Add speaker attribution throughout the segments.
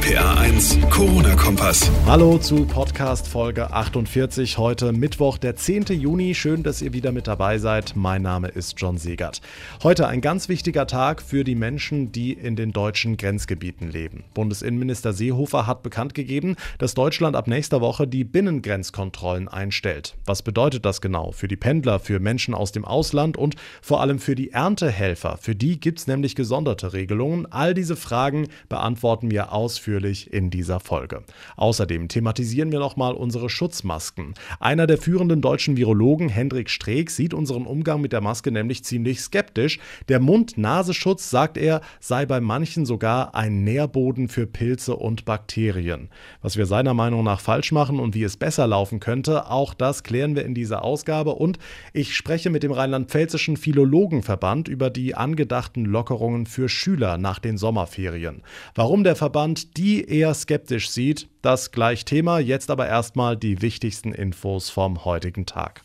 Speaker 1: RPA 1, Corona-Kompass.
Speaker 2: Hallo zu Podcast Folge 48. Heute Mittwoch, der 10. Juni. Schön, dass ihr wieder mit dabei seid. Mein Name ist John Segert. Heute ein ganz wichtiger Tag für die Menschen, die in den deutschen Grenzgebieten leben. Bundesinnenminister Seehofer hat bekannt gegeben, dass Deutschland ab nächster Woche die Binnengrenzkontrollen einstellt. Was bedeutet das genau für die Pendler, für Menschen aus dem Ausland und vor allem für die Erntehelfer? Für die gibt es nämlich gesonderte Regelungen. All diese Fragen beantworten wir ausführlich in dieser Folge. Außerdem thematisieren wir nochmal unsere Schutzmasken. Einer der führenden deutschen Virologen, Hendrik Streeck, sieht unseren Umgang mit der Maske nämlich ziemlich skeptisch. Der Mund-Nasenschutz, sagt er, sei bei manchen sogar ein Nährboden für Pilze und Bakterien. Was wir seiner Meinung nach falsch machen und wie es besser laufen könnte, auch das klären wir in dieser Ausgabe. Und ich spreche mit dem Rheinland-Pfälzischen Philologenverband über die angedachten Lockerungen für Schüler nach den Sommerferien. Warum der Verband die eher skeptisch sieht, das gleich Thema. Jetzt aber erstmal die wichtigsten Infos vom heutigen Tag.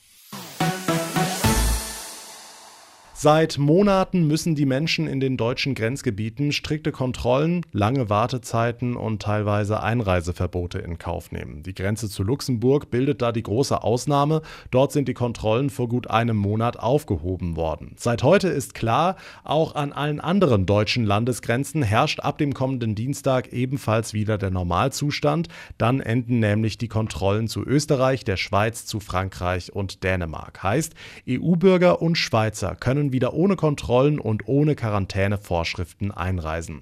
Speaker 2: Seit Monaten müssen die Menschen in den deutschen Grenzgebieten strikte Kontrollen, lange Wartezeiten und teilweise Einreiseverbote in Kauf nehmen. Die Grenze zu Luxemburg bildet da die große Ausnahme. Dort sind die Kontrollen vor gut einem Monat aufgehoben worden. Seit heute ist klar, auch an allen anderen deutschen Landesgrenzen herrscht ab dem kommenden Dienstag ebenfalls wieder der Normalzustand. Dann enden nämlich die Kontrollen zu Österreich, der Schweiz, zu Frankreich und Dänemark. Heißt, EU-Bürger und Schweizer können wieder ohne Kontrollen und ohne Quarantänevorschriften einreisen.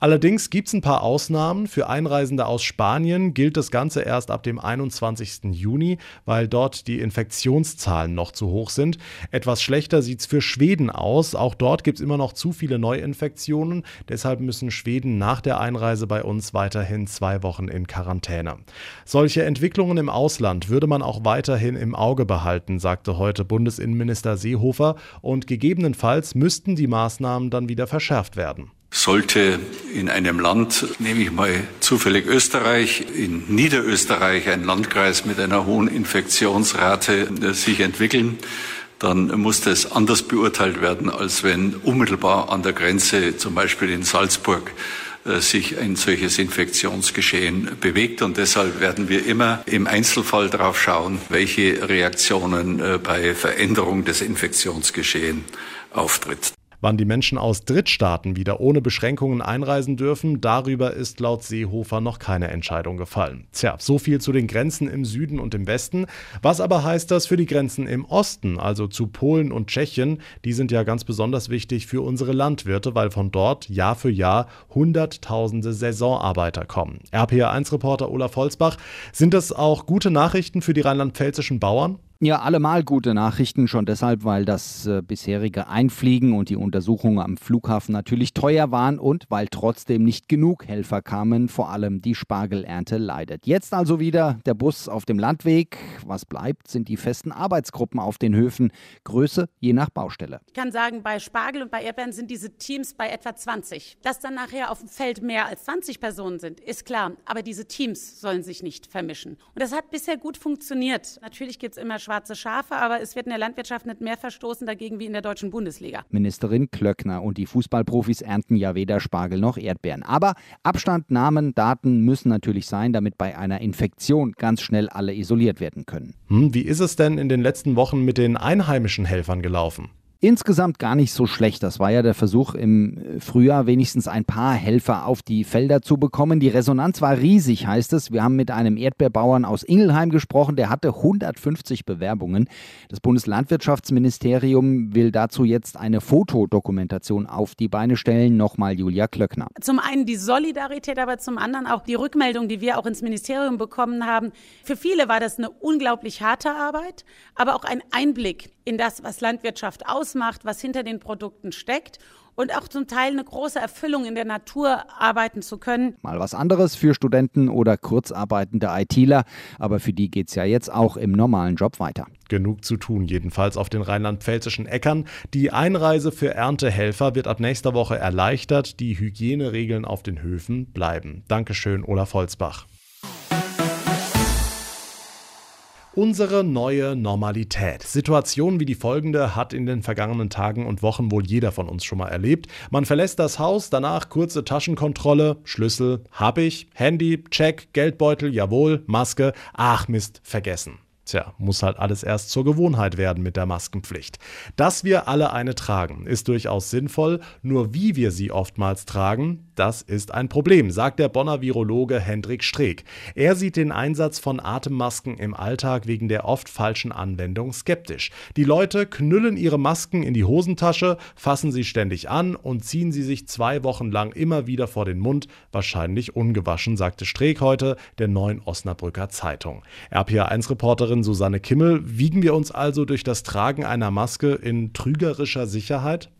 Speaker 2: Allerdings gibt es ein paar Ausnahmen. Für Einreisende aus Spanien gilt das Ganze erst ab dem 21. Juni, weil dort die Infektionszahlen noch zu hoch sind. Etwas schlechter sieht es für Schweden aus. Auch dort gibt es immer noch zu viele Neuinfektionen. Deshalb müssen Schweden nach der Einreise bei uns weiterhin zwei Wochen in Quarantäne. Solche Entwicklungen im Ausland würde man auch weiterhin im Auge behalten, sagte heute Bundesinnenminister Seehofer und gegeben Gegebenenfalls müssten die Maßnahmen dann wieder verschärft werden.
Speaker 3: Sollte in einem Land, nehme ich mal zufällig Österreich, in Niederösterreich ein Landkreis mit einer hohen Infektionsrate äh, sich entwickeln, dann muss das anders beurteilt werden, als wenn unmittelbar an der Grenze, zum Beispiel in Salzburg, sich ein solches Infektionsgeschehen bewegt. Und deshalb werden wir immer im Einzelfall darauf schauen, welche Reaktionen äh, bei Veränderung des Infektionsgeschehens auftritt.
Speaker 2: Wann die Menschen aus Drittstaaten wieder ohne Beschränkungen einreisen dürfen, darüber ist laut Seehofer noch keine Entscheidung gefallen. Tja, so viel zu den Grenzen im Süden und im Westen. Was aber heißt das für die Grenzen im Osten, also zu Polen und Tschechien? Die sind ja ganz besonders wichtig für unsere Landwirte, weil von dort Jahr für Jahr Hunderttausende Saisonarbeiter kommen. RPA1-Reporter Olaf Holzbach, sind das auch gute Nachrichten für die rheinland-pfälzischen Bauern?
Speaker 4: Ja, allemal gute Nachrichten, schon deshalb, weil das äh, bisherige Einfliegen und die Untersuchungen am Flughafen natürlich teuer waren und weil trotzdem nicht genug Helfer kamen, vor allem die Spargelernte leidet. Jetzt also wieder der Bus auf dem Landweg. Was bleibt, sind die festen Arbeitsgruppen auf den Höfen. Größe je nach Baustelle.
Speaker 5: Ich kann sagen, bei Spargel und bei Erdbeeren sind diese Teams bei etwa 20. Dass dann nachher auf dem Feld mehr als 20 Personen sind, ist klar. Aber diese Teams sollen sich nicht vermischen. Und das hat bisher gut funktioniert. Natürlich gibt es immer schwarze Schafe, aber es wird in der Landwirtschaft nicht mehr verstoßen dagegen wie in der deutschen Bundesliga.
Speaker 4: Ministerin Klöckner und die Fußballprofis ernten ja weder Spargel noch Erdbeeren. Aber Abstand, Namen, Daten müssen natürlich sein, damit bei einer Infektion ganz schnell alle isoliert werden können.
Speaker 2: Hm, wie ist es denn in den letzten Wochen mit den einheimischen Helfern gelaufen?
Speaker 4: Insgesamt gar nicht so schlecht. Das war ja der Versuch im Frühjahr, wenigstens ein paar Helfer auf die Felder zu bekommen. Die Resonanz war riesig, heißt es. Wir haben mit einem Erdbeerbauern aus Ingelheim gesprochen, der hatte 150 Bewerbungen. Das Bundeslandwirtschaftsministerium will dazu jetzt eine Fotodokumentation auf die Beine stellen. Nochmal Julia Klöckner.
Speaker 5: Zum einen die Solidarität, aber zum anderen auch die Rückmeldung, die wir auch ins Ministerium bekommen haben. Für viele war das eine unglaublich harte Arbeit, aber auch ein Einblick in das, was Landwirtschaft ausmacht, was hinter den Produkten steckt und auch zum Teil eine große Erfüllung in der Natur arbeiten zu können.
Speaker 4: Mal was anderes für Studenten oder kurzarbeitende ITler, aber für die geht es ja jetzt auch im normalen Job weiter.
Speaker 2: Genug zu tun, jedenfalls auf den rheinland-pfälzischen Äckern. Die Einreise für Erntehelfer wird ab nächster Woche erleichtert. Die Hygieneregeln auf den Höfen bleiben. Dankeschön, Olaf Holzbach. Unsere neue Normalität. Situationen wie die folgende hat in den vergangenen Tagen und Wochen wohl jeder von uns schon mal erlebt. Man verlässt das Haus, danach kurze Taschenkontrolle, Schlüssel, hab ich, Handy, Check, Geldbeutel, jawohl, Maske, ach Mist, vergessen. Tja, muss halt alles erst zur Gewohnheit werden mit der Maskenpflicht. Dass wir alle eine tragen, ist durchaus sinnvoll, nur wie wir sie oftmals tragen, das ist ein Problem, sagt der Bonner Virologe Hendrik Streeck. Er sieht den Einsatz von Atemmasken im Alltag wegen der oft falschen Anwendung skeptisch. Die Leute knüllen ihre Masken in die Hosentasche, fassen sie ständig an und ziehen sie sich zwei Wochen lang immer wieder vor den Mund, wahrscheinlich ungewaschen, sagte Streeck heute der neuen Osnabrücker Zeitung. RPA1-Reporterin Reporterin Susanne Kimmel. Wiegen wir uns also durch das Tragen einer Maske in trügerischer Sicherheit?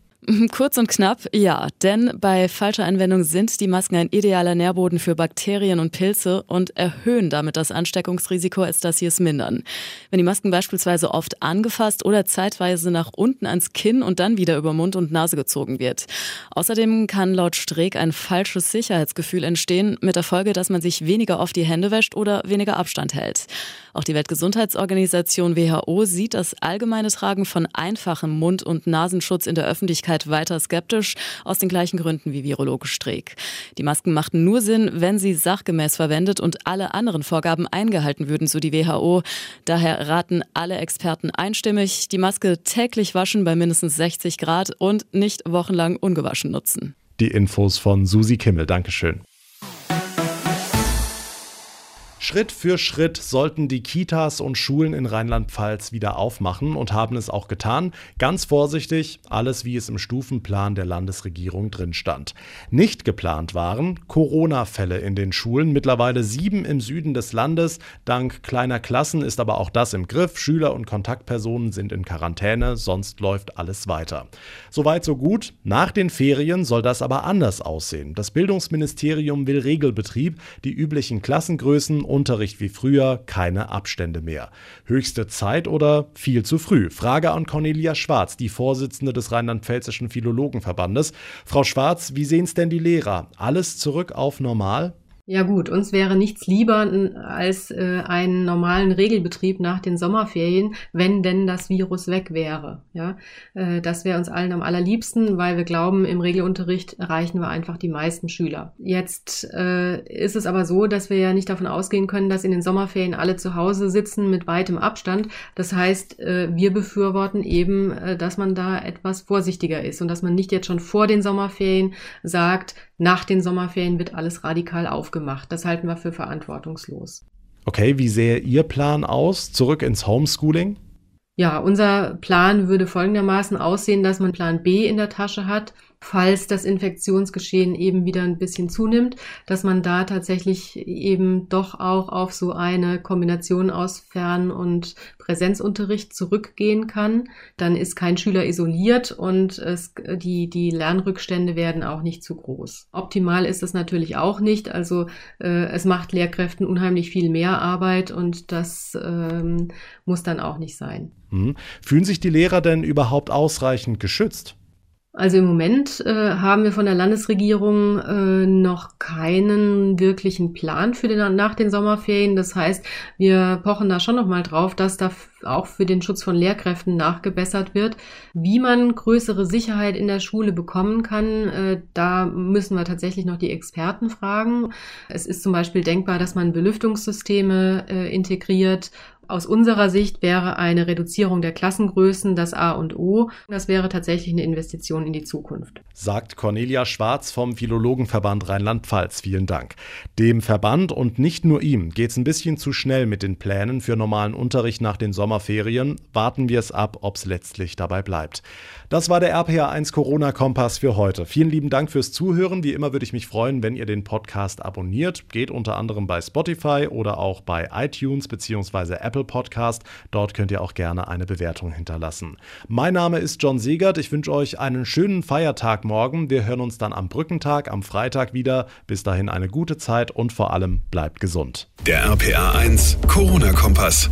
Speaker 6: Kurz und knapp, ja, denn bei falscher Anwendung sind die Masken ein idealer Nährboden für Bakterien und Pilze und erhöhen damit das Ansteckungsrisiko, als dass sie es mindern. Wenn die Masken beispielsweise oft angefasst oder zeitweise nach unten ans Kinn und dann wieder über Mund und Nase gezogen wird. Außerdem kann laut Streeck ein falsches Sicherheitsgefühl entstehen, mit der Folge, dass man sich weniger oft die Hände wäscht oder weniger Abstand hält. Auch die Weltgesundheitsorganisation WHO sieht das allgemeine Tragen von einfachem Mund- und Nasenschutz in der Öffentlichkeit Öffentlichkeit weiter skeptisch, aus den gleichen Gründen wie Virologe Streeck. Die Masken machten nur Sinn, wenn sie sachgemäß verwendet und alle anderen Vorgaben eingehalten würden, so die WHO. Daher raten alle Experten einstimmig, die Maske täglich waschen bei mindestens 60 Grad und nicht wochenlang ungewaschen nutzen.
Speaker 2: Die Infos von Susi Kimmel. Dankeschön. Schritt für Schritt sollten die Kitas und Schulen in Rheinland-Pfalz wieder aufmachen und haben es auch getan. Ganz vorsichtig, alles wie es im Stufenplan der Landesregierung drin stand. Nicht geplant waren Corona-Fälle in den Schulen, mittlerweile sieben im Süden des Landes. Dank kleiner Klassen ist aber auch das im Griff. Schüler und Kontaktpersonen sind in Quarantäne, sonst läuft alles weiter. Soweit so gut. Nach den Ferien soll das aber anders aussehen. Das Bildungsministerium will Regelbetrieb, die üblichen Klassengrößen Unterricht wie früher, keine Abstände mehr. Höchste Zeit oder viel zu früh? Frage an Cornelia Schwarz, die Vorsitzende des Rheinland-Pfälzischen Philologenverbandes. Frau Schwarz, wie sehen es denn die Lehrer? Alles zurück auf normal?
Speaker 7: Ja gut, uns wäre nichts lieber als äh, einen normalen Regelbetrieb nach den Sommerferien, wenn denn das Virus weg wäre. Ja, äh, das wäre uns allen am allerliebsten, weil wir glauben, im Regelunterricht erreichen wir einfach die meisten Schüler. Jetzt äh, ist es aber so, dass wir ja nicht davon ausgehen können, dass in den Sommerferien alle zu Hause sitzen mit weitem Abstand. Das heißt, äh, wir befürworten eben, äh, dass man da etwas vorsichtiger ist und dass man nicht jetzt schon vor den Sommerferien sagt, nach den Sommerferien wird alles radikal aufgemacht. Das halten wir für verantwortungslos.
Speaker 2: Okay, wie sähe Ihr Plan aus? Zurück ins Homeschooling?
Speaker 7: Ja, unser Plan würde folgendermaßen aussehen, dass man Plan B in der Tasche hat, falls das Infektionsgeschehen eben wieder ein bisschen zunimmt, dass man da tatsächlich eben doch auch auf so eine Kombination aus Fern- und Präsenzunterricht zurückgehen kann. Dann ist kein Schüler isoliert und es, die, die Lernrückstände werden auch nicht zu groß. Optimal ist es natürlich auch nicht. Also äh, es macht Lehrkräften unheimlich viel mehr Arbeit und das ähm, muss dann auch nicht sein.
Speaker 2: Hm. Fühlen sich die Lehrer denn überhaupt ausreichend geschützt?
Speaker 7: Also im Moment äh, haben wir von der Landesregierung äh, noch keinen wirklichen Plan für den, nach den Sommerferien. Das heißt, wir pochen da schon noch mal drauf, dass da auch für den Schutz von Lehrkräften nachgebessert wird. Wie man größere Sicherheit in der Schule bekommen kann, äh, da müssen wir tatsächlich noch die Experten fragen. Es ist zum Beispiel denkbar, dass man Belüftungssysteme äh, integriert aus unserer Sicht wäre eine Reduzierung der Klassengrößen das A und O. Das wäre tatsächlich eine Investition in die Zukunft.
Speaker 2: Sagt Cornelia Schwarz vom Philologenverband Rheinland-Pfalz. Vielen Dank. Dem Verband und nicht nur ihm geht es ein bisschen zu schnell mit den Plänen für normalen Unterricht nach den Sommerferien. Warten wir es ab, ob es letztlich dabei bleibt. Das war der RPA1 Corona-Kompass für heute. Vielen lieben Dank fürs Zuhören. Wie immer würde ich mich freuen, wenn ihr den Podcast abonniert. Geht unter anderem bei Spotify oder auch bei iTunes bzw. Apple Podcast. Dort könnt ihr auch gerne eine Bewertung hinterlassen. Mein Name ist John Segert. Ich wünsche euch einen schönen Feiertag morgen. Wir hören uns dann am Brückentag, am Freitag wieder. Bis dahin eine gute Zeit und vor allem bleibt gesund.
Speaker 1: Der RPA 1 Corona-Kompass.